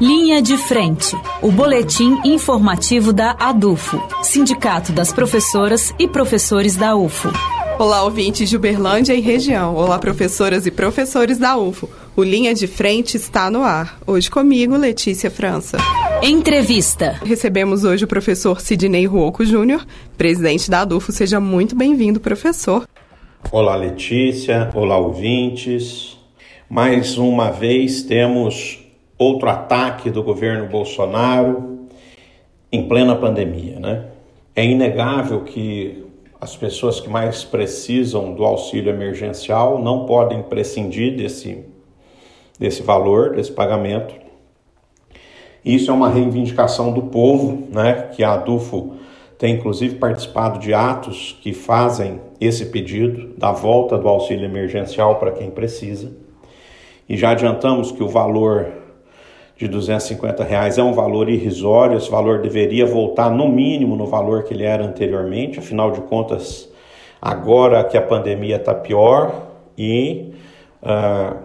Linha de Frente, o boletim informativo da ADUFO, Sindicato das Professoras e Professores da UFO. Olá, ouvintes de Uberlândia e região. Olá, professoras e professores da UFO. O Linha de Frente está no ar. Hoje comigo, Letícia França. Entrevista. Recebemos hoje o professor Sidney Ruoco Júnior, presidente da ADUFO. Seja muito bem-vindo, professor. Olá, Letícia. Olá, ouvintes. Mais uma vez temos outro ataque do governo Bolsonaro em plena pandemia, né? É inegável que as pessoas que mais precisam do auxílio emergencial não podem prescindir desse, desse valor, desse pagamento. Isso é uma reivindicação do povo, né? Que a ADUFO tem inclusive participado de atos que fazem esse pedido da volta do auxílio emergencial para quem precisa. E já adiantamos que o valor de 250 reais é um valor irrisório, esse valor deveria voltar no mínimo no valor que ele era anteriormente, afinal de contas, agora que a pandemia está pior e uh,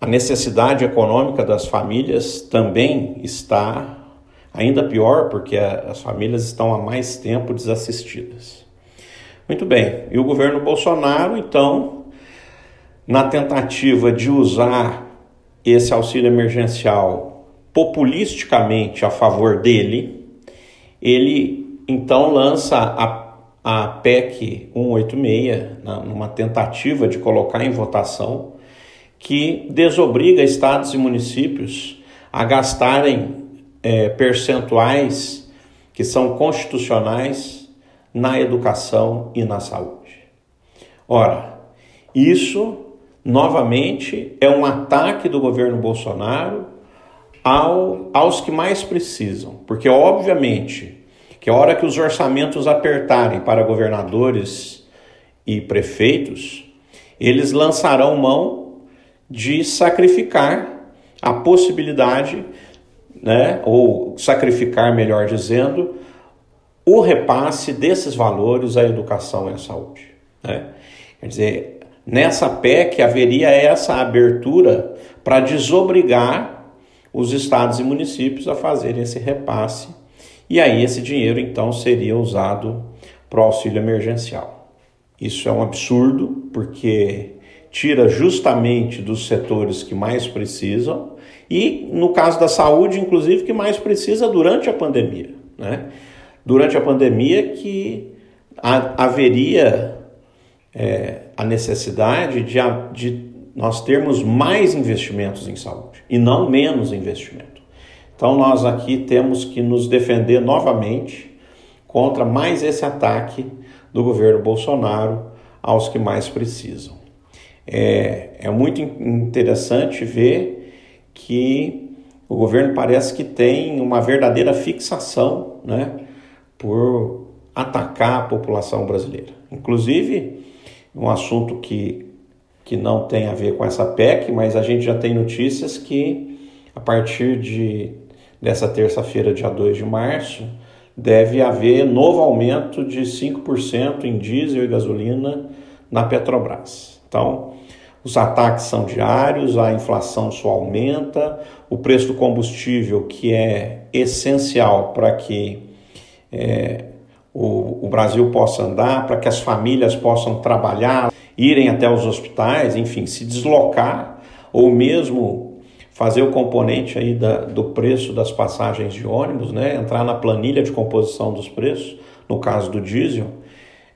a necessidade econômica das famílias também está ainda pior, porque as famílias estão há mais tempo desassistidas. Muito bem, e o governo Bolsonaro, então, na tentativa de usar esse auxílio emergencial populisticamente a favor dele, ele então lança a, a PEC 186, na, numa tentativa de colocar em votação, que desobriga estados e municípios a gastarem é, percentuais que são constitucionais na educação e na saúde. Ora, isso novamente, é um ataque do governo Bolsonaro ao, aos que mais precisam. Porque, obviamente, que a hora que os orçamentos apertarem para governadores e prefeitos, eles lançarão mão de sacrificar a possibilidade, né, ou sacrificar, melhor dizendo, o repasse desses valores à educação e à saúde. Né? Quer dizer, Nessa PEC haveria essa abertura para desobrigar os estados e municípios a fazerem esse repasse. E aí esse dinheiro então seria usado para o auxílio emergencial. Isso é um absurdo, porque tira justamente dos setores que mais precisam e, no caso da saúde, inclusive, que mais precisa durante a pandemia. Né? Durante a pandemia que haveria é, a necessidade de, de nós termos mais investimentos em saúde e não menos investimento. Então, nós aqui temos que nos defender novamente contra mais esse ataque do governo Bolsonaro aos que mais precisam. É, é muito interessante ver que o governo parece que tem uma verdadeira fixação né, por atacar a população brasileira. Inclusive, um assunto que, que não tem a ver com essa PEC, mas a gente já tem notícias que a partir de dessa terça-feira, dia 2 de março, deve haver novo aumento de 5% em diesel e gasolina na Petrobras. Então, os ataques são diários, a inflação só aumenta, o preço do combustível, que é essencial para que é, o, o Brasil possa andar, para que as famílias possam trabalhar, irem até os hospitais, enfim, se deslocar ou mesmo fazer o componente aí da, do preço das passagens de ônibus, né? entrar na planilha de composição dos preços, no caso do diesel,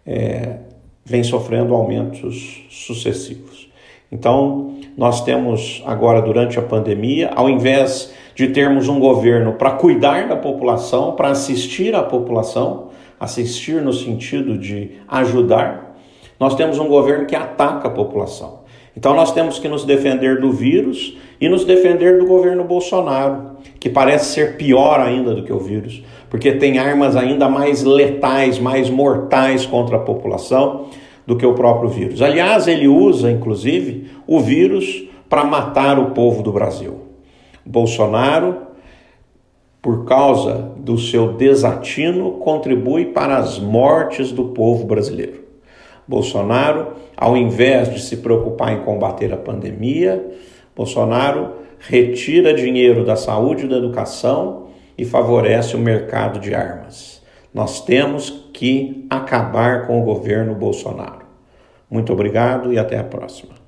é, vem sofrendo aumentos sucessivos. Então, nós temos agora, durante a pandemia, ao invés de termos um governo para cuidar da população, para assistir à população, assistir no sentido de ajudar, nós temos um governo que ataca a população. Então nós temos que nos defender do vírus e nos defender do governo Bolsonaro, que parece ser pior ainda do que o vírus, porque tem armas ainda mais letais, mais mortais contra a população do que o próprio vírus. Aliás, ele usa inclusive o vírus para matar o povo do Brasil. Bolsonaro por causa do seu desatino, contribui para as mortes do povo brasileiro. Bolsonaro, ao invés de se preocupar em combater a pandemia, Bolsonaro retira dinheiro da saúde e da educação e favorece o mercado de armas. Nós temos que acabar com o governo Bolsonaro. Muito obrigado e até a próxima.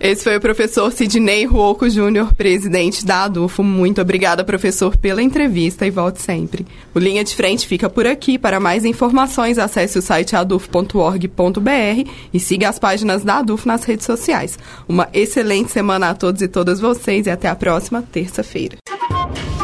Esse foi o professor Sidney Ruoco Júnior, presidente da ADUFO. Muito obrigada, professor, pela entrevista e volte sempre. O Linha de Frente fica por aqui. Para mais informações, acesse o site adufo.org.br e siga as páginas da ADUFO nas redes sociais. Uma excelente semana a todos e todas vocês e até a próxima terça-feira.